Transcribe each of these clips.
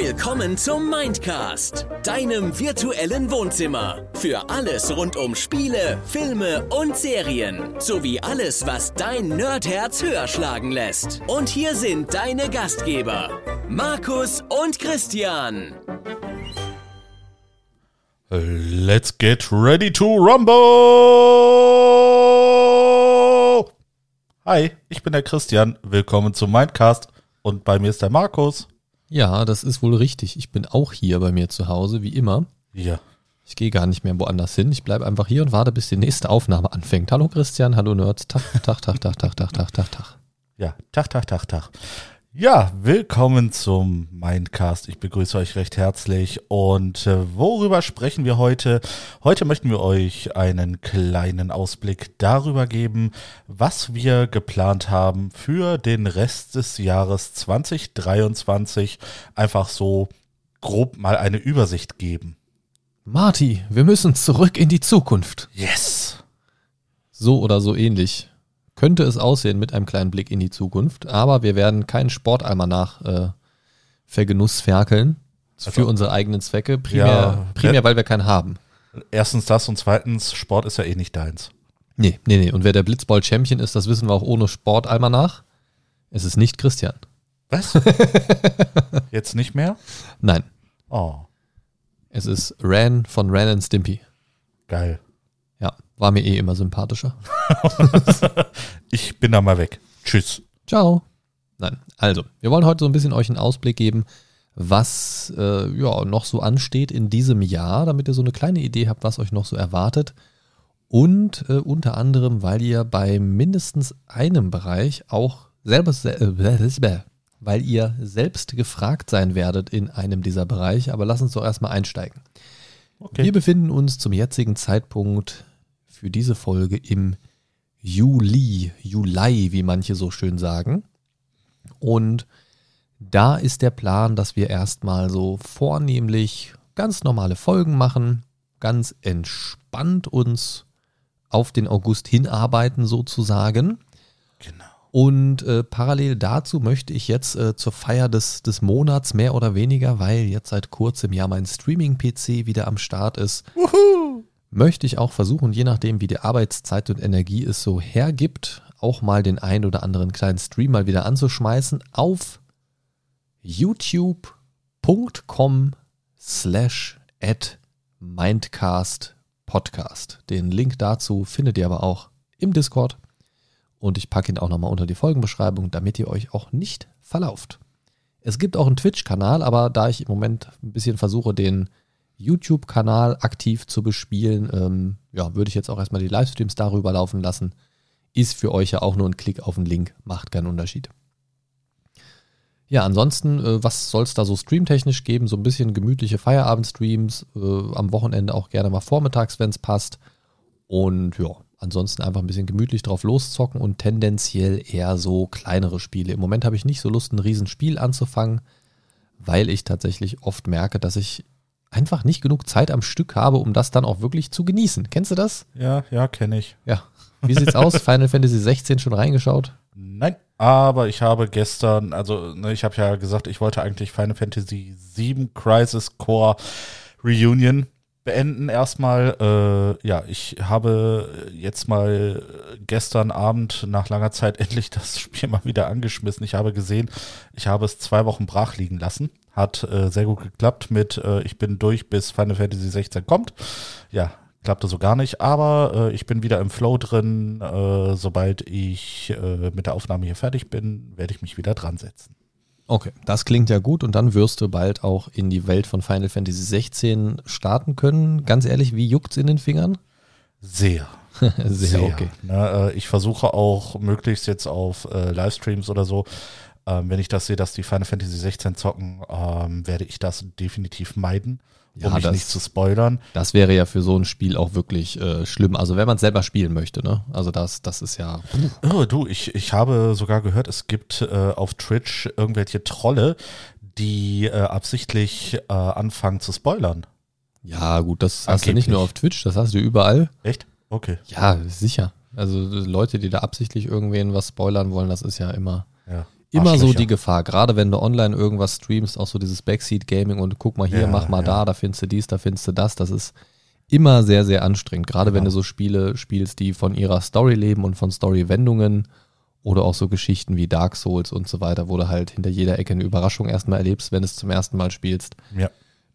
Willkommen zum Mindcast, deinem virtuellen Wohnzimmer. Für alles rund um Spiele, Filme und Serien. Sowie alles, was dein Nerdherz höher schlagen lässt. Und hier sind deine Gastgeber, Markus und Christian. Let's get ready to rumble! Hi, ich bin der Christian. Willkommen zum Mindcast. Und bei mir ist der Markus. Ja, das ist wohl richtig. Ich bin auch hier bei mir zu Hause, wie immer. Ja. Ich gehe gar nicht mehr woanders hin. Ich bleibe einfach hier und warte, bis die nächste Aufnahme anfängt. Hallo Christian, hallo Nerds. Tag, Tag, Tag, Tag, Tag, Tag, Tag, Tag, Tag. Ja, Tag, Tag, Tag, Tag. Ja, willkommen zum Mindcast. Ich begrüße euch recht herzlich. Und äh, worüber sprechen wir heute? Heute möchten wir euch einen kleinen Ausblick darüber geben, was wir geplant haben für den Rest des Jahres 2023. Einfach so grob mal eine Übersicht geben. Marty, wir müssen zurück in die Zukunft. Yes! So oder so ähnlich könnte es aussehen mit einem kleinen Blick in die Zukunft, aber wir werden keinen Sportalmanach äh, Vergenuss ferkeln Also- für unsere eigenen Zwecke, primär, Ja, primär weil wir keinen haben. Erstens das und zweitens, Sport ist ja eh nicht deins. Nee, nee, nee. Und wer der Blitzball-Champion ist, das wissen wir auch ohne Sportalmanach. Es ist nicht Christian. Was? Jetzt nicht mehr? Nein, Oh, es ist Ran von Ran and Stimpy. geil. War mir eh immer sympathischer. Ich bin da mal weg. Tschüss. Ciao. Nein, also, wir wollen heute so ein bisschen euch einen Ausblick geben, was äh, ja, noch so ansteht in diesem Jahr, damit ihr so eine kleine Idee habt, was euch noch so erwartet. Und äh, unter anderem, weil ihr bei mindestens einem Bereich auch selber, äh, weil ihr selbst gefragt sein werdet in einem dieser Bereiche. Aber lasst uns doch erstmal einsteigen. Okay. Wir befinden uns zum jetzigen Zeitpunkt für diese Folge im Juli, Juli, wie manche so schön sagen. Und da ist der Plan, dass wir erstmal so vornehmlich ganz normale Folgen machen, ganz entspannt uns auf den August hinarbeiten sozusagen. Genau. Und äh, parallel dazu möchte ich jetzt äh, zur Feier des, des Monats mehr oder weniger, weil jetzt seit kurzem ja mein Streaming-PC wieder am Start ist, möchte ich auch versuchen, je nachdem wie die Arbeitszeit und Energie es so hergibt, auch mal den ein oder anderen kleinen Stream mal wieder anzuschmeißen auf youtube.com slash at mindcast podcast. Den Link dazu findet ihr aber auch im Discord und ich packe ihn auch nochmal unter die Folgenbeschreibung, damit ihr euch auch nicht verlauft. Es gibt auch einen Twitch-Kanal, aber da ich im Moment ein bisschen versuche, den YouTube-Kanal aktiv zu bespielen, ähm, ja, würde ich jetzt auch erstmal die Livestreams darüber laufen lassen. Ist für euch ja auch nur ein Klick auf den Link, macht keinen Unterschied. Ja, ansonsten, äh, was soll es da so streamtechnisch geben? So ein bisschen gemütliche Feierabendstreams, äh, am Wochenende auch gerne mal vormittags, wenn es passt. Und ja, ansonsten einfach ein bisschen gemütlich drauf loszocken und tendenziell eher so kleinere Spiele. Im Moment habe ich nicht so Lust, ein Riesenspiel anzufangen, weil ich tatsächlich oft merke, dass ich einfach nicht genug Zeit am Stück habe, um das dann auch wirklich zu genießen. Kennst du das? Ja, ja, kenne ich. Ja. Wie sieht's aus? Final Fantasy 16 schon reingeschaut? Nein, aber ich habe gestern, also ne, ich habe ja gesagt, ich wollte eigentlich Final Fantasy VII Crisis Core Reunion beenden erstmal. Äh, ja, ich habe jetzt mal gestern Abend nach langer Zeit endlich das Spiel mal wieder angeschmissen. Ich habe gesehen, ich habe es zwei Wochen brach liegen lassen. Hat äh, sehr gut geklappt mit, äh, ich bin durch bis Final Fantasy 16 kommt. Ja, klappte so gar nicht, aber äh, ich bin wieder im Flow drin. Äh, sobald ich äh, mit der Aufnahme hier fertig bin, werde ich mich wieder dran setzen. Okay, das klingt ja gut und dann wirst du bald auch in die Welt von Final Fantasy 16 starten können. Ganz ehrlich, wie juckt's in den Fingern? Sehr. Sehr, okay. Ne, äh, ich versuche auch möglichst jetzt auf äh, Livestreams oder so, ähm, wenn ich das sehe, dass die Final Fantasy 16 zocken, ähm, werde ich das definitiv meiden, um Ja, mich das- nicht zu spoilern. Das wäre ja für so ein Spiel auch wirklich äh, schlimm. Also wenn man es selber spielen möchte, ne? Also das, das ist ja. Oh, du, ich, ich habe sogar gehört, es gibt äh, auf Twitch irgendwelche Trolle, die äh, absichtlich äh, anfangen zu spoilern. Ja, gut, das hast du nicht Angeblich. nur auf Twitch, das hast du überall. Echt? Okay. Ja, sicher. Also Leute, die da absichtlich irgendwen was spoilern wollen, das ist ja immer, Ja. Immer so die Gefahr, gerade wenn du online irgendwas streamst, auch so dieses Backseat-Gaming und guck mal hier, Ja, mach mal ja. da, da findest du dies, da findest du das. Das ist immer sehr, sehr anstrengend. Gerade wenn Genau. du so Spiele spielst, die von ihrer Story leben und von Story-Wendungen oder auch so Geschichten wie Dark Souls und so weiter, wo du halt hinter jeder Ecke eine Überraschung erstmal erlebst, wenn du es zum ersten Mal spielst. Ja.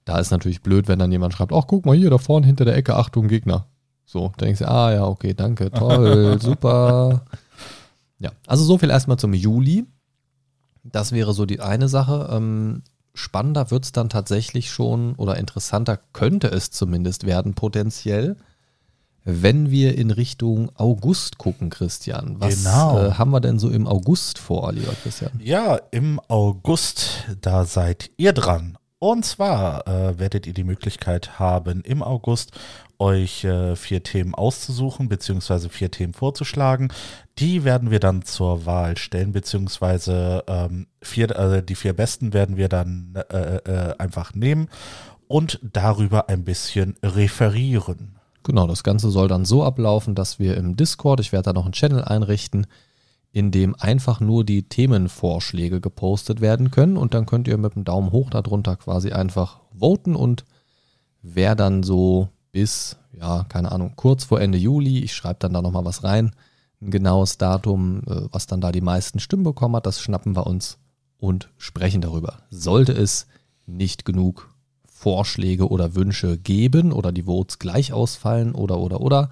Da ist natürlich blöd, wenn dann jemand schreibt, ach guck mal hier, da vorne hinter der Ecke, Achtung, Gegner. So, da denkst du, ah ja, okay, danke, toll, super. Ja, also so viel erstmal zum Juli. Das wäre so die eine Sache. Ähm, spannender wird es dann tatsächlich schon oder interessanter könnte es zumindest werden, potenziell, wenn wir in Richtung August gucken, Christian. Was Genau. äh, haben wir denn so im August vor, lieber Christian? Ja, im August, da seid ihr dran. Und zwar äh, werdet ihr die Möglichkeit haben, im August euch äh, vier Themen auszusuchen, beziehungsweise vier Themen vorzuschlagen. Die werden wir dann zur Wahl stellen, beziehungsweise ähm, also die vier besten werden wir dann äh, äh, einfach nehmen und darüber ein bisschen referieren. Genau, das Ganze soll dann so ablaufen, dass wir im Discord, ich werde da noch einen Channel einrichten, in dem einfach nur die Themenvorschläge gepostet werden können und dann könnt ihr mit dem Daumen hoch darunter quasi einfach voten und wer dann so bis, ja, keine Ahnung, kurz vor Ende Juli, ich schreibe dann da nochmal was rein, ein genaues Datum, äh, was dann da die meisten Stimmen bekommen hat, das schnappen wir uns und sprechen darüber. Sollte es nicht genug Vorschläge oder Wünsche geben oder die Votes gleich ausfallen oder oder oder,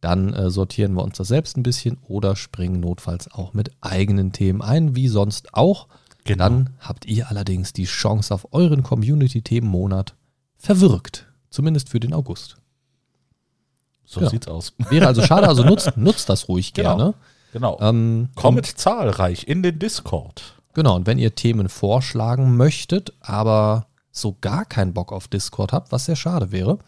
dann äh, sortieren wir uns das selbst ein bisschen oder springen notfalls auch mit eigenen Themen ein, wie sonst auch. Genau. Dann habt ihr allerdings die Chance auf euren Community-Themenmonat verwirkt. Zumindest für den August. So Ja. sieht's aus. Wäre also schade, also nutzt, nutzt das ruhig Genau. gerne. Genau. Ähm, Kommt zahlreich in den Discord. Genau, und wenn ihr Themen vorschlagen möchtet, aber so gar keinen Bock auf Discord habt, was sehr schade wäre,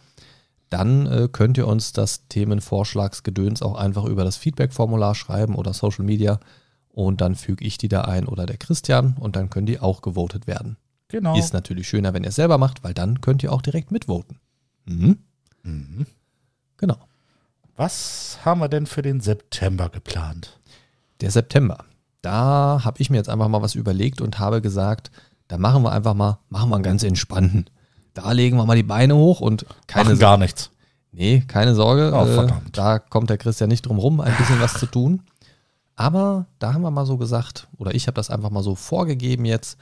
dann äh, könnt ihr uns das Themenvorschlagsgedöns auch einfach über das Feedback-Formular schreiben oder Social Media und dann füge ich die da ein oder der Christian und dann können die auch gewotet werden. Genau. Ist natürlich schöner, wenn ihr es selber macht, weil dann könnt ihr auch direkt mitvoten. Mhm. Mhm. Genau. Was haben wir denn für den September geplant? Der September. Da habe ich mir jetzt einfach mal was überlegt und habe gesagt, da machen wir einfach mal, machen wir einen ganz entspannten. Da legen wir mal die Beine hoch und keine Machen gar nichts. Nee, keine Sorge. Oh, äh, da kommt der Christian nicht drum rum, ein bisschen was zu tun. Aber da haben wir mal so gesagt, oder ich habe das einfach mal so vorgegeben jetzt,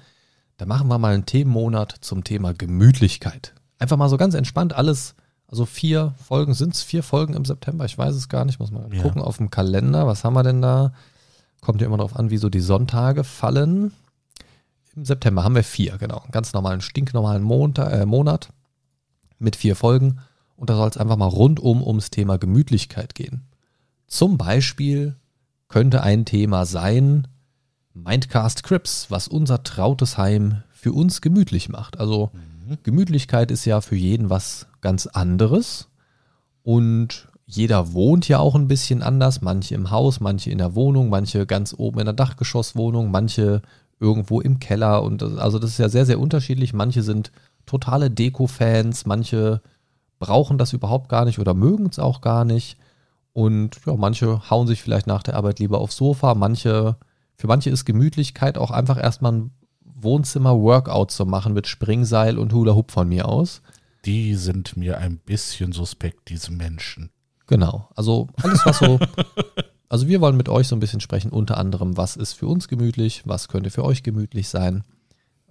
da machen wir mal einen Themenmonat zum Thema Gemütlichkeit. Einfach mal so ganz entspannt alles, also vier Folgen, sind es vier Folgen im September? Ich weiß es gar nicht, muss mal Ja. gucken auf dem Kalender. Was haben wir denn da? Kommt ja immer darauf an, wie so die Sonntage fallen. Im September haben wir vier, genau. Einen ganz normalen, stinknormalen Montag, äh, Monat mit vier Folgen. Und da soll es einfach mal rundum ums Thema Gemütlichkeit gehen. Zum Beispiel könnte ein Thema sein Mindcast Crips, was unser trautes Heim für uns gemütlich macht. Also Gemütlichkeit ist ja für jeden was ganz anderes. Und jeder wohnt ja auch ein bisschen anders. Manche im Haus, manche in der Wohnung, manche ganz oben in der Dachgeschosswohnung, manche irgendwo im Keller. Und das, also das ist ja sehr, sehr unterschiedlich. Manche sind totale Deko-Fans, manche brauchen das überhaupt gar nicht oder mögen es auch gar nicht. Und ja, manche hauen sich vielleicht nach der Arbeit lieber aufs Sofa. Manche, für manche ist Gemütlichkeit auch einfach erstmal ein Wohnzimmer-Workout zu machen mit Springseil und Hula Hoop von mir aus. Die sind mir ein bisschen suspekt, diese Menschen. Genau. Also alles, was so. also wir wollen mit euch so ein bisschen sprechen, unter anderem, was ist für uns gemütlich, was könnte für euch gemütlich sein.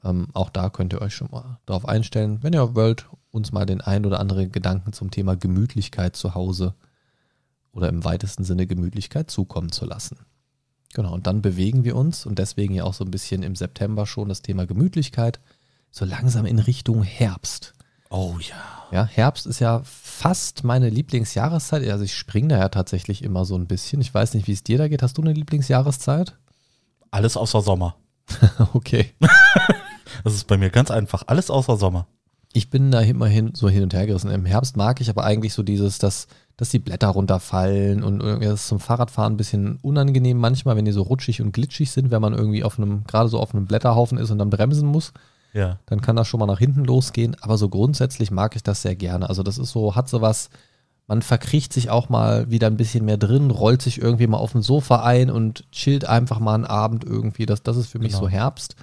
Ähm, auch da könnt ihr euch schon mal darauf einstellen, wenn ihr wollt, uns mal den ein oder anderen Gedanken zum Thema Gemütlichkeit zu Hause oder im weitesten Sinne Gemütlichkeit zukommen zu lassen. Genau, und dann bewegen wir uns und deswegen ja auch so ein bisschen im September schon das Thema Gemütlichkeit so langsam in Richtung Herbst. Oh ja. Ja, Herbst ist ja fast meine Lieblingsjahreszeit. Also ich springe da ja tatsächlich immer so ein bisschen. Ich weiß nicht, wie es dir da geht. Hast du eine Lieblingsjahreszeit? Alles außer Sommer. Okay. Das ist bei mir ganz einfach. Alles außer Sommer. Ich bin da immerhin so hin und her gerissen. Im Herbst mag ich aber eigentlich so dieses, dass, dass die Blätter runterfallen und irgendwie das ist zum Fahrradfahren ein bisschen unangenehm manchmal, wenn die so rutschig und glitschig sind, wenn man irgendwie auf einem, gerade so auf einem Blätterhaufen ist und dann bremsen muss. Ja. dann kann das schon mal nach hinten losgehen. Aber so grundsätzlich mag ich das sehr gerne. Also das ist so, hat so was Man verkriecht sich auch mal wieder ein bisschen mehr drin, rollt sich irgendwie mal auf dem Sofa ein und chillt einfach mal einen Abend irgendwie. Das, das ist für mich Genau. so Herbst.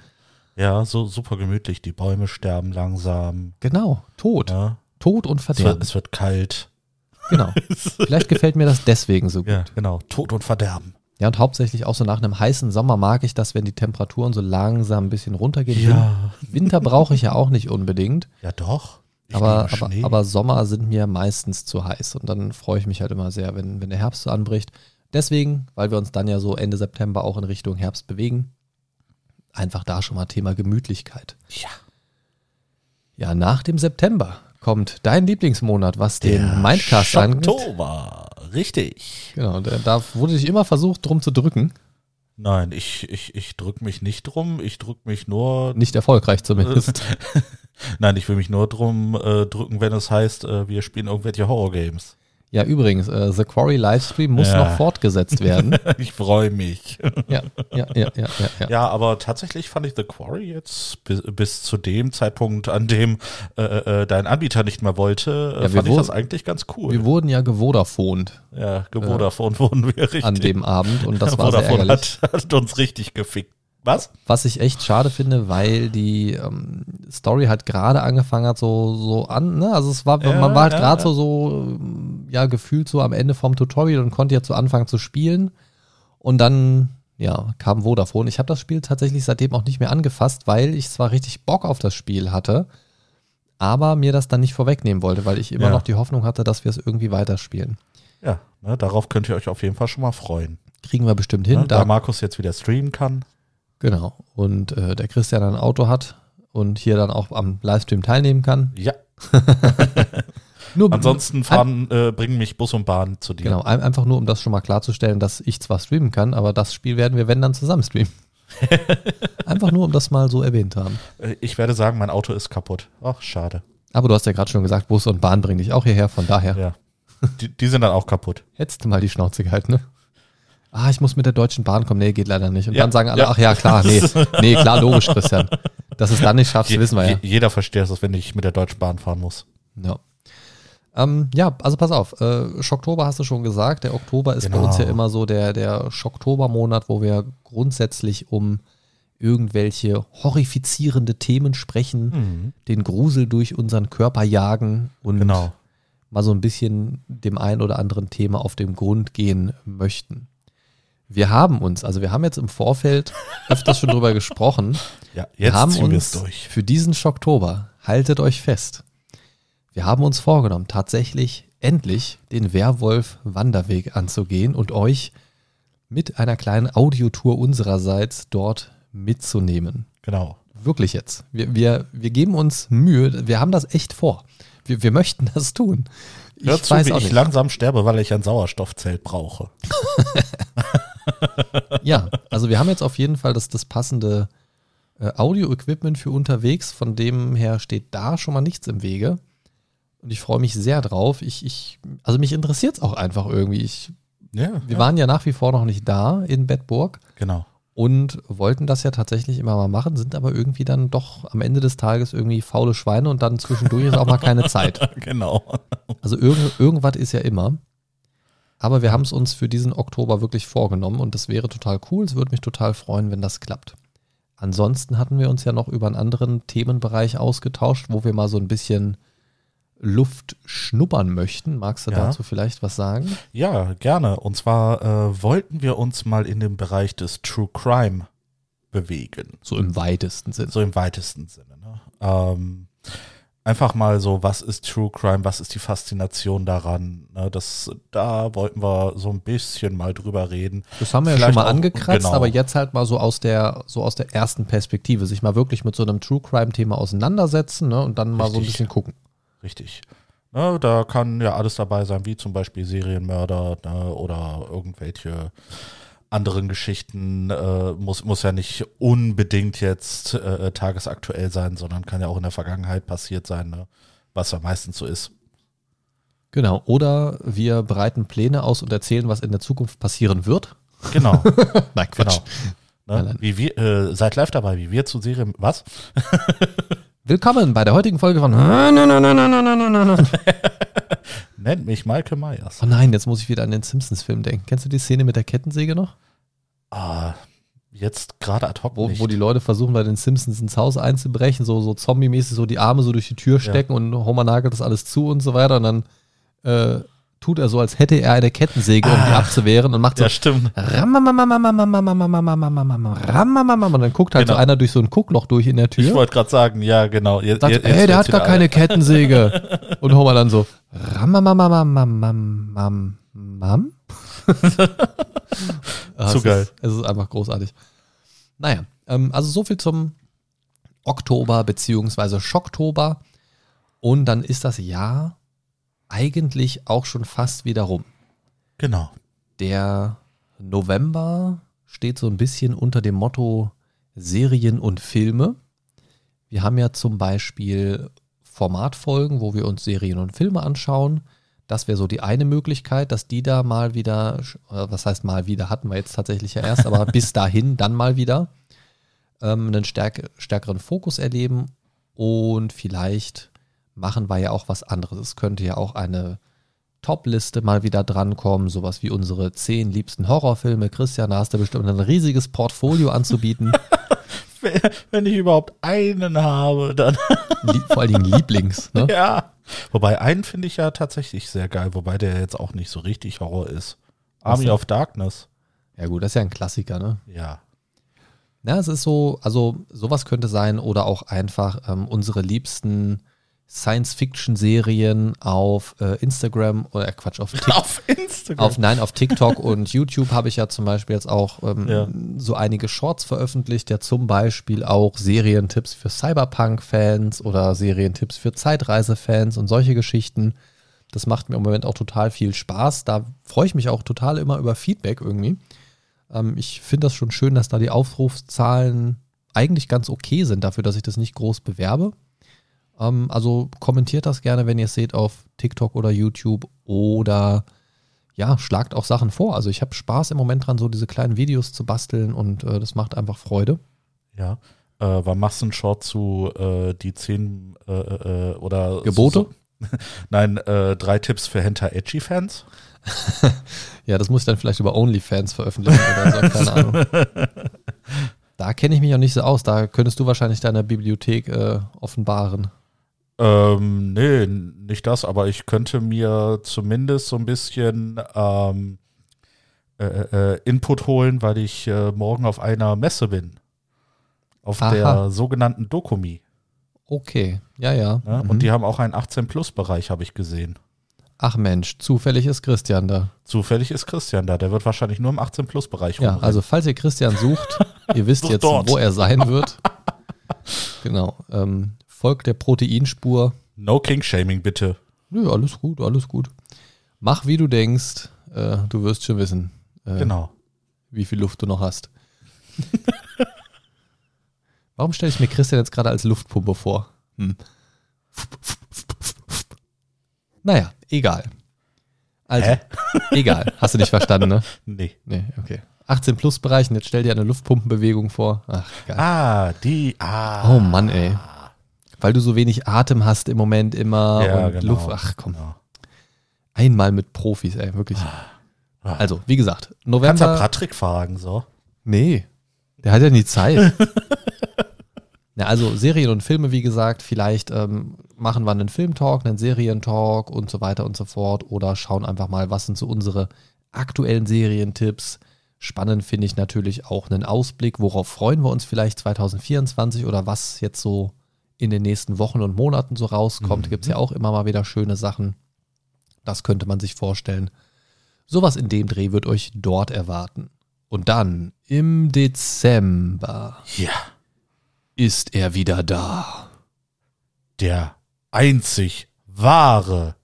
Ja, so super gemütlich. Die Bäume sterben langsam. Genau, Tod. Ja. Tod und Verderben. es wird kalt. Genau. Vielleicht gefällt mir das deswegen so gut. Ja, genau. Tod und Verderben. Ja, und hauptsächlich auch so nach einem heißen Sommer mag ich das, wenn die Temperaturen so langsam ein bisschen runtergehen. Ja. Winter brauche ich ja auch nicht unbedingt, Ja, doch. Ich aber, aber, aber Sommer sind mir meistens zu heiß und dann freue ich mich halt immer sehr, wenn, wenn der Herbst so anbricht. Deswegen, weil wir uns dann ja so Ende September auch in Richtung Herbst bewegen, einfach da schon mal Thema Gemütlichkeit. ja. Ja, nach dem September kommt dein Lieblingsmonat, was den Mindcast angeht. Oktober. Richtig. Genau, da, da wurde sich immer versucht, drum zu drücken. Nein, ich, ich, ich drück mich nicht drum. Ich drück mich nur. Nicht erfolgreich zumindest. Nein, ich will mich nur drum äh, drücken, wenn es heißt, äh, wir spielen irgendwelche Horror-Games. Ja, übrigens, äh, The Quarry Livestream muss Ja. noch fortgesetzt werden. ich freue mich. ja, ja, ja, ja, ja, ja. Aber tatsächlich fand ich The Quarry jetzt bis, bis zu dem Zeitpunkt, an dem äh, äh, dein Anbieter nicht mehr wollte, äh, Ja, fand ich das eigentlich ganz cool. Wir wurden ja gewodaphont ja, Vodafone wurden wir richtig. an dem Abend und das war sehr Vodafone ärgerlich. hat, hat uns richtig gefickt. Was? Was ich echt schade finde, weil die ähm, Story halt gerade angefangen hat, so, so an, ne? Also es war, Ja, man war halt ja, gerade ja. so, so, ja, gefühlt so am Ende vom Tutorial und konnte jetzt so anfangen zu spielen. Und dann, ja, kam Vodafone. Ich habe das Spiel tatsächlich seitdem auch nicht mehr angefasst, weil ich zwar richtig Bock auf das Spiel hatte, aber mir das dann nicht vorwegnehmen wollte, weil ich immer noch die Hoffnung hatte, dass wir es irgendwie weiterspielen. Ja, ne, darauf könnt ihr euch auf jeden Fall schon mal freuen. Kriegen wir bestimmt hin. Ne, da da Markus jetzt wieder streamen kann. Genau. Und äh, der Christian ein Auto hat und hier dann auch am Livestream teilnehmen kann. Ja, Nur ansonsten fahren, äh, bringen mich Bus und Bahn zu dir. Genau, ein- einfach nur, um das schon mal klarzustellen, dass ich zwar streamen kann, aber das Spiel werden wir, wenn dann, zusammen streamen. einfach nur, um das mal so erwähnt haben. Äh, Ich werde sagen, mein Auto ist kaputt. Ach, schade. Aber du hast ja gerade schon gesagt, Bus und Bahn bringen dich auch hierher, von daher Ja. Die, die sind dann auch kaputt. hättest du mal die Schnauze gehalten, ne? Ah, ich muss mit der Deutschen Bahn kommen. Nee, geht leider nicht. Und Ja, dann sagen alle, ja. ach ja, klar, nee. Nee, klar, logisch, Christian. Dass es dann nicht schaffst, Je, wissen wir ja. je- Jeder versteht es, wenn ich mit der Deutschen Bahn fahren muss. Ja. Ähm, ja, also pass auf, äh, Schocktober hast du schon gesagt. Der Oktober ist bei Genau. uns ja immer so der, der Schocktobermonat, wo wir grundsätzlich um irgendwelche horrifizierende Themen sprechen, den Grusel durch unseren Körper jagen und Genau. mal so ein bisschen dem ein oder anderen Thema auf den Grund gehen möchten. Wir haben uns, also wir haben jetzt im Vorfeld öfters schon drüber gesprochen, Ja, wir jetzt haben wir es uns durch. für diesen Schocktober, haltet euch fest, wir haben uns vorgenommen, tatsächlich endlich den Werwolf-Wanderweg anzugehen und euch mit einer kleinen Audiotour unsererseits dort mitzunehmen. Genau. Wirklich jetzt. Wir, wir, wir geben uns Mühe, wir haben das echt vor. Wir, wir möchten das tun. Ich Hör zu, weiß wie ich nicht. langsam sterbe, weil ich ein Sauerstoffzelt brauche. Ja, also wir haben jetzt auf jeden Fall das, das passende äh, Audio-Equipment für unterwegs. Von dem her steht da schon mal nichts im Wege. Und ich freue mich sehr drauf. Ich, ich, also mich interessiert es auch einfach irgendwie. Ich, Ja, wir ja. waren ja nach wie vor noch nicht da in Bedburg Genau. und wollten das ja tatsächlich immer mal machen, sind aber irgendwie dann doch am Ende des Tages irgendwie faule Schweine und dann zwischendurch ist auch mal keine Zeit. Genau. Also irgend, irgendwas ist ja immer. Aber wir haben es uns für diesen Oktober wirklich vorgenommen und das wäre total cool. Es würde mich total freuen, wenn das klappt. Ansonsten hatten wir uns ja noch über einen anderen Themenbereich ausgetauscht, wo wir mal so ein bisschen Luft schnuppern möchten. Magst du Ja. dazu vielleicht was sagen? Ja, gerne. Und zwar äh, wollten wir uns mal in den Bereich des True Crime bewegen. So im weitesten Sinne. So im weitesten Sinne. Ne? Ähm, einfach mal so, was ist True Crime, was ist die Faszination daran? Ne? Das, da wollten wir so ein bisschen mal drüber reden. Das haben wir ja Vielleicht schon mal auch- angekratzt, genau. aber jetzt halt mal so aus der, so aus der ersten Perspektive, sich mal wirklich mit so einem True Crime-Thema auseinandersetzen ne, und dann mal so ein Richtig. bisschen gucken. Richtig. Ne, da kann ja alles dabei sein, wie zum Beispiel Serienmörder ne, oder irgendwelche anderen Geschichten. Äh, muss, muss ja nicht unbedingt jetzt äh, tagesaktuell sein, sondern kann ja auch in der Vergangenheit passiert sein, ne, was ja meistens so ist. Genau. Oder wir bereiten Pläne aus und erzählen, was in der Zukunft passieren wird. Genau, Nein, genau. Nein, Ne, wie wir, äh, seid live dabei, wie wir zu Serien. Was? Willkommen bei der heutigen Folge von Nennt mich Michael Myers. Oh nein, jetzt muss ich wieder an den Simpsons-Film denken. Kennst du die Szene mit der Kettensäge noch? Ah, jetzt gerade ad hoc. Wo, nicht. wo die Leute versuchen, bei den Simpsons ins Haus einzubrechen, so, so zombie-mäßig, so die Arme so durch die Tür stecken ja. und Homer nagelt das alles zu und so weiter. Und dann äh, tut er so, als hätte er eine Kettensäge, um die ah. abzuwehren und macht so. Ja, stimmt. Und dann guckt halt so einer durch so ein Guckloch durch in der Tür. Ich wollte gerade sagen, ja, genau. Ey, der hat gar keine Kettensäge. Und Homer dann so. Zu geil. Es ist einfach großartig. Naja, also so viel zum Oktober beziehungsweise Schocktober. Und dann ist das Jahr eigentlich auch schon fast wieder rum. Genau. Der November steht so ein bisschen unter dem Motto Serien und Filme. Wir haben ja zum Beispiel Formatfolgen, wo wir uns Serien und Filme anschauen. Das wäre so die eine Möglichkeit, dass die da mal wieder, äh, was heißt mal wieder, hatten wir jetzt tatsächlich ja erst, aber bis dahin dann mal wieder ähm, einen stärk stärkeren Fokus erleben und vielleicht machen wir ja auch was anderes. Es könnte ja auch eine Top-Liste mal wieder drankommen, sowas wie unsere zehn liebsten Horrorfilme. Christian, da hast du bestimmt ein riesiges Portfolio anzubieten. Wenn ich überhaupt einen habe, dann. Vor allen Dingen Lieblings. Ne? ja. Wobei einen finde ich ja tatsächlich sehr geil, wobei der jetzt auch nicht so richtig Horror ist. Army of Darkness. Ja gut, das ist ja ein Klassiker. Ne? Ja. Ja, es ist so, also sowas könnte sein oder auch einfach ähm, unsere liebsten Science-Fiction-Serien auf äh, Instagram oder äh, Quatsch, auf TikTok. Auf Instagram. Auf, nein, auf TikTok und YouTube habe ich ja zum Beispiel jetzt auch ähm, Ja. so einige Shorts veröffentlicht, ja zum Beispiel auch Serientipps für Cyberpunk-Fans oder Serientipps für Zeitreise-Fans und solche Geschichten. Das macht mir im Moment auch total viel Spaß. Da freue ich mich auch total immer über Feedback irgendwie. Ähm, ich finde das schon schön, dass da die Aufrufzahlen eigentlich ganz okay sind dafür, dass ich das nicht groß bewerbe. Ähm, also kommentiert das gerne, wenn ihr es seht auf TikTok oder YouTube oder ja, schlagt auch Sachen vor. Also ich habe Spaß im Moment dran, so diese kleinen Videos zu basteln und äh, das macht einfach Freude. Ja. Äh, wann machst du einen Short zu äh, die zehn äh, äh, oder Gebote? So, nein, äh, drei Tipps für Hentai-Edgy-Fans? Ja, das muss ich dann vielleicht über OnlyFans veröffentlichen oder so, keine Ahnung. Da kenne ich mich auch nicht so aus. Da könntest du wahrscheinlich deine Bibliothek äh, offenbaren. Ähm, nee, nicht das, aber ich könnte mir zumindest so ein bisschen ähm, äh, äh, Input holen, weil ich äh, morgen auf einer Messe bin. Auf Aha. der sogenannten Dokumi. Okay, ja, ja. Ne? Mhm. Und die haben auch einen 18-Plus-Bereich, habe ich gesehen. Ach Mensch, zufällig ist Christian da. Zufällig ist Christian da. Der wird wahrscheinlich nur im 18-Plus-Bereich Ja, rumrennen. also falls ihr Christian sucht, ihr wisst Sucht jetzt, dort. wo er sein wird. Genau. Ähm, folgt der Proteinspur. No King-Shaming, bitte. Nö, alles gut, alles gut. Mach, wie du denkst. Äh, du wirst schon wissen, äh, Genau. wie viel Luft du noch hast. Warum stelle ich mir Christian jetzt gerade als Luftpumpe vor? Hm. Naja, egal. Also, Hä? egal. Hast du nicht verstanden, ne? Nee. Nee, okay. 18 plus Bereich und jetzt stell dir eine Luftpumpenbewegung vor. Ach, geil. Ah, die. Ah. Oh Mann, ey. Weil du so wenig Atem hast im Moment immer Ja, und genau. Luft. Ach komm, Genau. einmal mit Profis, ey, wirklich. Ah. Also, wie gesagt, Kannst du November. Patrick fragen, so? Nee, der hat ja nie Zeit. ja, also Serien und Filme, wie gesagt, vielleicht ähm, machen wir einen Filmtalk, einen Serientalk und so weiter und so fort oder schauen einfach mal, was sind so unsere aktuellen Serientipps. Spannend finde ich natürlich auch einen Ausblick, worauf freuen wir uns vielleicht 2024 oder was jetzt so in den nächsten Wochen und Monaten so rauskommt. Mhm. Gibt es ja auch immer mal wieder schöne Sachen. Das könnte man sich vorstellen. Sowas in dem Dreh wird euch dort erwarten. Und dann im Dezember Ja. ist er wieder da. Der einzig wahre.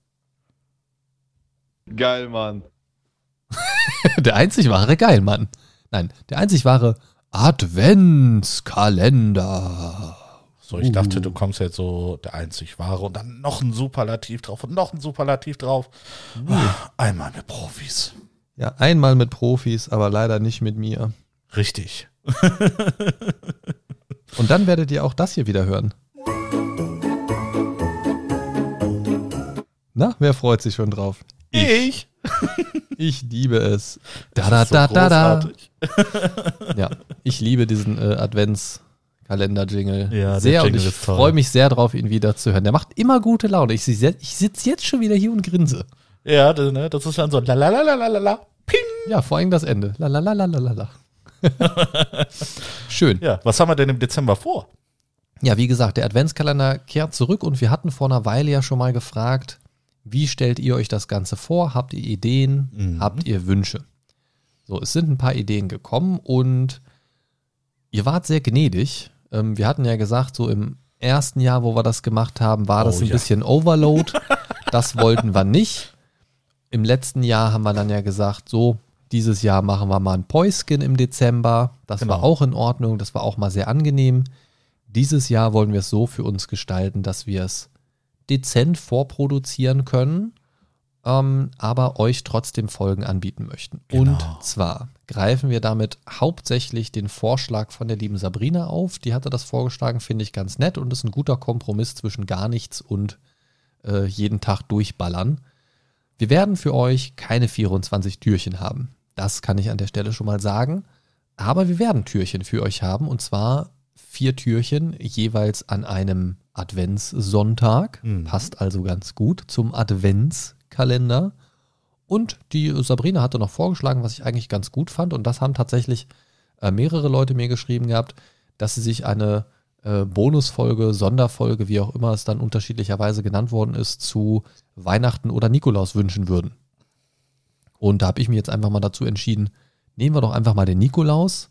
Geil, Mann. Der einzig wahre Geilmann. Nein, der einzig wahre Adventskalender. So, ich dachte, Uh. du kommst jetzt so der einzig wahre und dann noch ein Superlativ drauf und noch ein Superlativ drauf. Ah, Einmal mit Profis. Ja, einmal mit Profis, aber leider nicht mit mir. Richtig. Und dann werdet ihr auch das hier wieder hören. Na, wer freut sich schon drauf? Ich. Ich liebe es. Da, da, da, da, da. Ja, ich liebe diesen äh, Adventskalender-Jingle Ja, sehr und Jingle ich ist toll. freue mich sehr drauf, ihn wieder zu hören. Der macht immer gute Laune. Ich, ich sitze jetzt schon wieder hier und grinse. Ja, das, ne, das ist dann so la la la la la la la. Ping. Ja, vor allem das Ende. La la la la la la la. Schön. Ja, was haben wir denn im Dezember vor? Ja, wie gesagt, der Adventskalender kehrt zurück und wir hatten vor einer Weile ja schon mal gefragt, wie stellt ihr euch das Ganze vor? Habt ihr Ideen? Mhm. Habt ihr Wünsche? So, es sind ein paar Ideen gekommen und ihr wart sehr gnädig. Ähm, wir hatten ja gesagt, so im ersten Jahr, wo wir das gemacht haben, war das Oh, ein ja. bisschen Overload. das wollten wir nicht. Im letzten Jahr haben wir dann ja gesagt, so, dieses Jahr machen wir mal ein Poiskin im Dezember. Das war Genau. auch in Ordnung, das war auch mal sehr angenehm. Dieses Jahr wollen wir es so für uns gestalten, dass wir es dezent vorproduzieren können, ähm, aber euch trotzdem Folgen anbieten möchten. Genau. Und zwar greifen wir damit hauptsächlich den Vorschlag von der lieben Sabrina auf. Die hatte das vorgeschlagen, finde ich ganz nett und ist ein guter Kompromiss zwischen gar nichts und äh, jeden Tag durchballern. Wir werden für euch keine 24 Türchen haben. Das kann ich an der Stelle schon mal sagen. Aber wir werden Türchen für euch haben und zwar vier Türchen jeweils an einem Adventssonntag. Mhm. Passt also ganz gut zum Adventskalender. Und die Sabrina hatte noch vorgeschlagen, was ich eigentlich ganz gut fand. Und das haben tatsächlich äh, mehrere Leute mir geschrieben gehabt, dass sie sich eine äh, Bonusfolge, Sonderfolge, wie auch immer es dann unterschiedlicherweise genannt worden ist, zu Weihnachten oder Nikolaus wünschen würden. Und da habe ich mich jetzt einfach mal dazu entschieden, nehmen wir doch einfach mal den Nikolaus,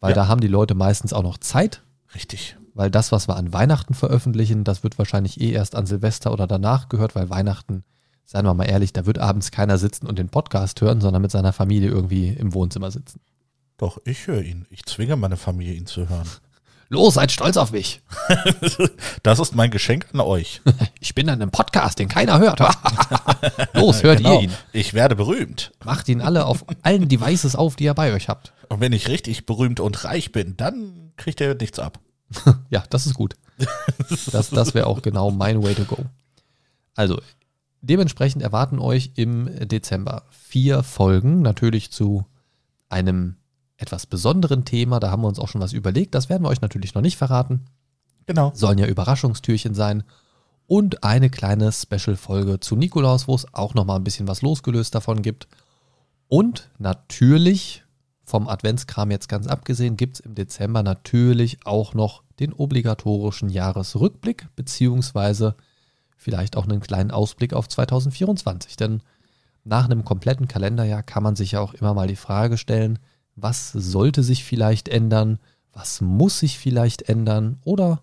weil Ja. da haben die Leute meistens auch noch Zeit, Richtig. weil das, was wir an Weihnachten veröffentlichen, das wird wahrscheinlich eh erst an Silvester oder danach gehört, weil Weihnachten, seien wir mal ehrlich, da wird abends keiner sitzen und den Podcast hören, sondern mit seiner Familie irgendwie im Wohnzimmer sitzen. Doch, ich höre ihn. Ich zwinge meine Familie, ihn zu hören. Los, seid stolz auf mich. Das ist mein Geschenk an euch. Ich bin an einem Podcast, den keiner hört. Los, hört Genau. ihr ihn. Ich werde berühmt. Macht ihn alle auf allen Devices auf, die ihr bei euch habt. Und wenn ich richtig berühmt und reich bin, dann kriegt er nichts ab. Ja, das ist gut. Das, das wäre auch genau mein Way to go. Also, dementsprechend erwarten euch im Dezember vier Folgen, natürlich zu einem etwas besonderen Thema. Da haben wir uns auch schon was überlegt. Das werden wir euch natürlich noch nicht verraten. Genau. Sollen ja Überraschungstürchen sein. Und eine kleine Special-Folge zu Nikolaus, wo es auch noch mal ein bisschen was losgelöst davon gibt. Und natürlich, vom Adventskram jetzt ganz abgesehen, gibt es im Dezember natürlich auch noch den obligatorischen Jahresrückblick, beziehungsweise vielleicht auch einen kleinen Ausblick auf 2024. Denn nach einem kompletten Kalenderjahr kann man sich ja auch immer mal die Frage stellen, was sollte sich vielleicht ändern, was muss sich vielleicht ändern oder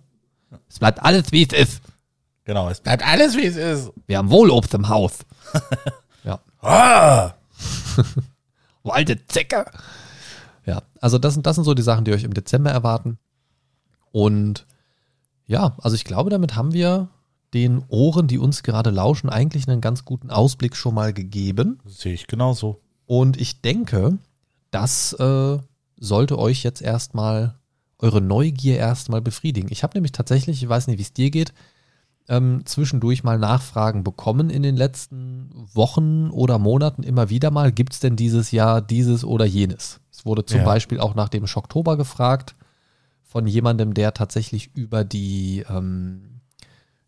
es bleibt alles, wie es ist. Genau. Es bleibt alles, wie es ist. Wir haben Wohlobst im Haus. ja. Ah! Alte Zecke. Ja, also das sind, das sind so die Sachen, die euch im Dezember erwarten. Und ja, also ich glaube, damit haben wir den Ohren, die uns gerade lauschen, eigentlich einen ganz guten Ausblick schon mal gegeben. Sehe ich genauso. Und ich denke, das äh, sollte euch jetzt erstmal eure Neugier erstmal befriedigen. Ich habe nämlich tatsächlich, ich weiß nicht, wie es dir geht, ähm, zwischendurch mal Nachfragen bekommen in den letzten Wochen oder Monaten immer wieder mal, gibt es denn dieses Jahr dieses oder jenes? Es wurde zum Ja. Beispiel auch nach dem Schocktober gefragt von jemandem, der tatsächlich über die ähm,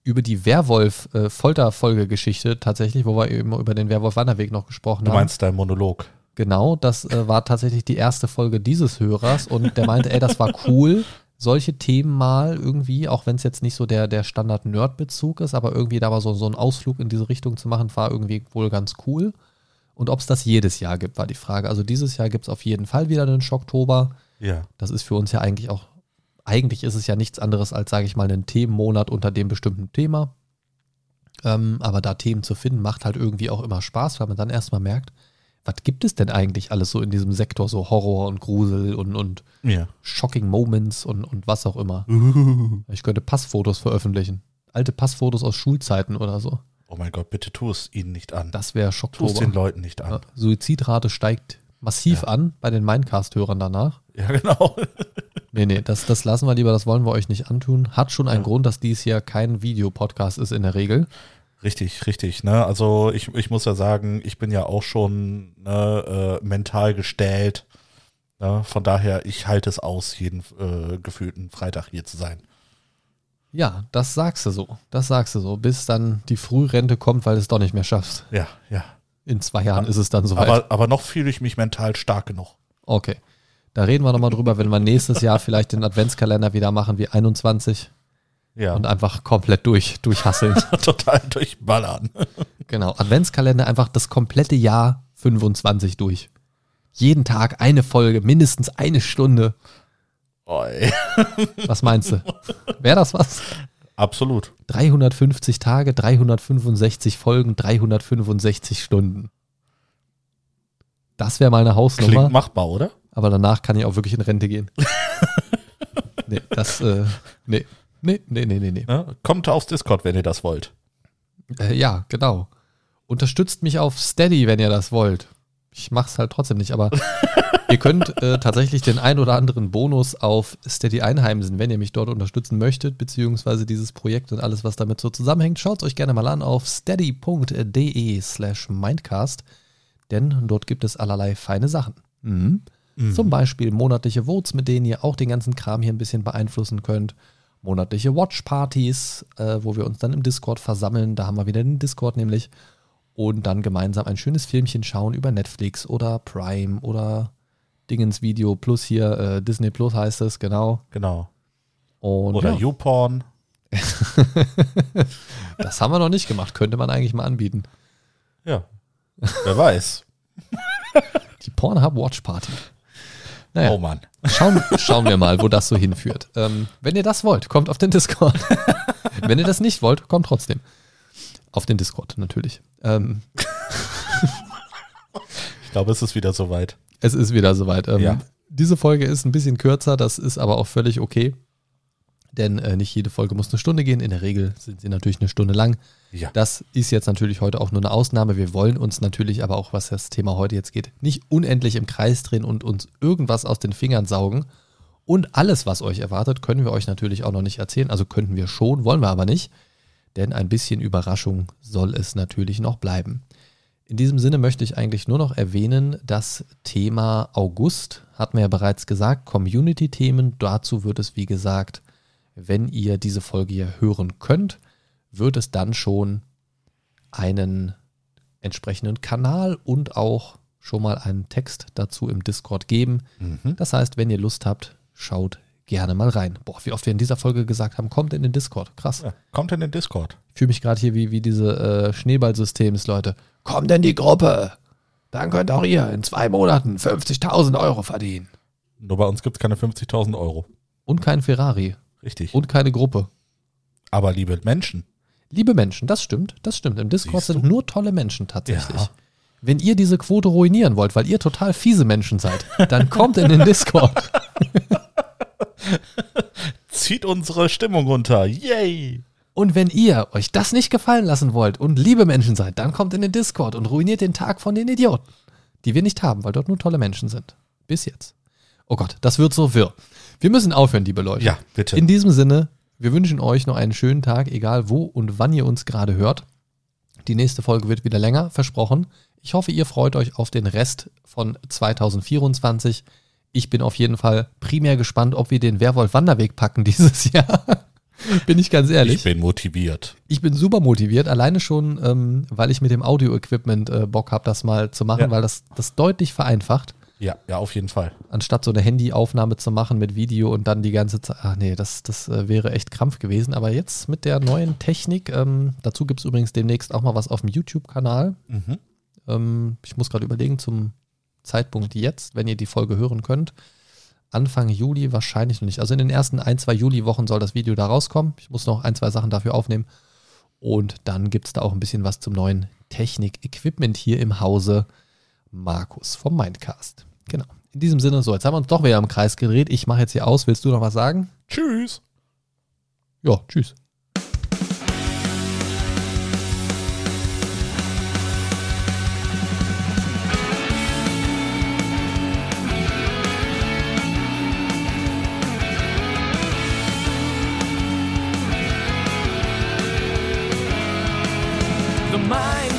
über die Werwolf-Folterfolge-Geschichte tatsächlich, wo wir eben über den Werwolf-Wanderweg noch gesprochen Du haben. meinst dein Monolog. Genau, das äh, war tatsächlich die erste Folge dieses Hörers und der meinte, ey, das war cool, solche Themen mal irgendwie, auch wenn es jetzt nicht so der, der Standard-Nerd-Bezug ist, aber irgendwie da mal so, so einen Ausflug in diese Richtung zu machen, war irgendwie wohl ganz cool. Und ob es das jedes Jahr gibt, war die Frage. Also dieses Jahr gibt es auf jeden Fall wieder einen Schocktober. Ja. Das ist für uns ja eigentlich auch, eigentlich ist es ja nichts anderes als, sage ich mal, einen Themenmonat unter dem bestimmten Thema. Ähm, aber da Themen zu finden, macht halt irgendwie auch immer Spaß, weil man dann erstmal merkt, was gibt es denn eigentlich alles so in diesem Sektor, so Horror und Grusel und, und Ja. Shocking Moments und, und was auch immer. Ich könnte Passfotos veröffentlichen. Alte Passfotos aus Schulzeiten oder so. Oh mein Gott, bitte tu es ihnen nicht an. Das wäre Tu es Schocktober. den Leuten nicht Ja, an. Suizidrate steigt massiv Ja. an bei den Mindcast-Hörern danach. Ja, genau. Nee, nee, das, das lassen wir lieber, das wollen wir euch nicht antun. Hat schon einen Ja. Grund, dass dies hier kein Videopodcast ist in der Regel. Richtig, richtig. Ne? Also ich, ich muss ja sagen, ich bin ja auch schon ne, äh, mental gestellt. Ne? Von daher, ich halte es aus, jeden äh, gefühlten Freitag hier zu sein. Ja, das sagst du so. Das sagst du so, bis dann die Frührente kommt, weil du es doch nicht mehr schaffst. Ja, ja. In zwei Jahren ist es dann soweit. Aber, aber noch fühle ich mich mental stark genug. Okay. Da reden wir nochmal drüber, wenn wir nächstes Jahr vielleicht den Adventskalender wieder machen wie 21 Ja, und einfach komplett durch, durchhasseln. total durchballern. genau. Adventskalender einfach das komplette Jahr 25 durch. Jeden Tag eine Folge, mindestens eine Stunde. Oi. Was meinst du? Wäre das was? Absolut. 350 Tage, 365 Folgen, 365 Stunden. Das wäre mal eine Hausnummer. Klingt machbar, oder? Aber danach kann ich auch wirklich in Rente gehen. nee, das, äh, nee. Nee, nee, nee, nee, nee. Ne? Kommt aufs Discord, wenn ihr das wollt. Äh, ja, genau. Unterstützt mich auf Steady, wenn ihr das wollt. Ich mach's halt trotzdem nicht, aber ihr könnt äh, tatsächlich den ein oder anderen Bonus auf Steady einheimsen, wenn ihr mich dort unterstützen möchtet, beziehungsweise dieses Projekt und alles, was damit so zusammenhängt. Schaut euch gerne mal an auf steady.de slash mindcast, denn dort gibt es allerlei feine Sachen. Mhm. Zum Beispiel monatliche Votes, mit denen ihr auch den ganzen Kram hier ein bisschen beeinflussen könnt. Monatliche Watchpartys, äh, wo wir uns dann im Discord versammeln. Da haben wir wieder den Discord nämlich. Und dann gemeinsam ein schönes Filmchen schauen über Netflix oder Prime oder Dingens Video Plus hier, äh, Disney Plus heißt es, genau. Genau. Und Oder ja, YouPorn. das haben wir noch nicht gemacht, könnte man eigentlich mal anbieten. Ja. Wer weiß. Die Pornhub Watch Party. Naja. Oh Mann. Schauen, schauen wir mal, wo das so hinführt. Ähm, wenn ihr das wollt, kommt auf den Discord. wenn ihr das nicht wollt, kommt trotzdem. Auf den Discord natürlich. Ähm, Ich glaube, es ist wieder soweit. es ist wieder soweit. Ähm, Ja. Diese Folge ist ein bisschen kürzer, das ist aber auch völlig okay. Denn äh, nicht jede Folge muss eine Stunde gehen. In der Regel sind sie natürlich eine Stunde lang. Ja. Das ist jetzt natürlich heute auch nur eine Ausnahme. Wir wollen uns natürlich aber auch, was das Thema heute jetzt geht, nicht unendlich im Kreis drehen und uns irgendwas aus den Fingern saugen. Und alles, was euch erwartet, können wir euch natürlich auch noch nicht erzählen. Also könnten wir schon, wollen wir aber nicht. Denn ein bisschen Überraschung soll es natürlich noch bleiben. In diesem Sinne möchte ich eigentlich nur noch erwähnen, das Thema August, hat mir ja bereits gesagt, Community-Themen. Dazu wird es, wie gesagt, wenn ihr diese Folge hier hören könnt, wird es dann schon einen entsprechenden Kanal und auch schon mal einen Text dazu im Discord geben. Mhm. Das heißt, wenn ihr Lust habt, schaut gerne mal rein. Boah, wie oft wir in dieser Folge gesagt haben, kommt in den Discord. Krass. ja. Kommt in den Discord. Ich fühle mich gerade hier wie, wie diese äh, Schneeballsystems, Leute. Kommt in die Gruppe. Dann könnt auch ihr in zwei Monaten 50.000 Euro verdienen. Nur bei uns gibt es keine 50.000 Euro. Und kein Ferrari. Richtig. Und keine Gruppe. Aber liebe Menschen, Liebe Menschen, das stimmt, das stimmt. Im Discord Siehst du? sind nur tolle Menschen tatsächlich. Ja. Wenn ihr diese Quote ruinieren wollt, weil ihr total fiese Menschen seid, dann kommt in den Discord. zieht unsere Stimmung runter. Yay! Und wenn ihr euch das nicht gefallen lassen wollt und liebe Menschen seid, dann kommt in den Discord und ruiniert den Tag von den Idioten, die wir nicht haben, weil dort nur tolle Menschen sind. Bis jetzt. Oh Gott, das wird so wirr. Wir müssen aufhören, liebe Leute. Ja, bitte. In diesem Sinne, wir wünschen euch noch einen schönen Tag, egal wo und wann ihr uns gerade hört. Die nächste Folge wird wieder länger, versprochen. Ich hoffe, ihr freut euch auf den Rest von 2024. Ich bin auf jeden Fall primär gespannt, ob wir den Werwolf Wanderweg packen dieses Jahr. bin ich ganz ehrlich. ich bin motiviert. Ich bin super motiviert, alleine schon, ähm, weil ich mit dem Audio-Equipment äh, Bock habe, das mal zu machen, Ja. weil das, das deutlich vereinfacht, Ja, ja, auf jeden Fall. anstatt so eine Handyaufnahme zu machen mit Video und dann die ganze Zeit. Ach nee, das, das äh, wäre echt Krampf gewesen. Aber jetzt mit der neuen Technik, ähm, dazu gibt es übrigens demnächst auch mal was auf dem YouTube-Kanal. Mhm. Ähm, ich muss gerade überlegen, zum Zeitpunkt jetzt, wenn ihr die Folge hören könnt. Anfang Juli wahrscheinlich noch nicht. Also in den ersten ein, zwei Juli-Wochen soll das Video da rauskommen. Ich muss noch ein, zwei Sachen dafür aufnehmen. Und dann gibt es da auch ein bisschen was zum neuen Technik-Equipment hier im Hause Markus vom Mindcast. Genau. In diesem Sinne, so, jetzt haben wir uns doch wieder im Kreis gedreht. Ich mache jetzt hier aus. Willst du noch was sagen? Tschüss. Ja, tschüss.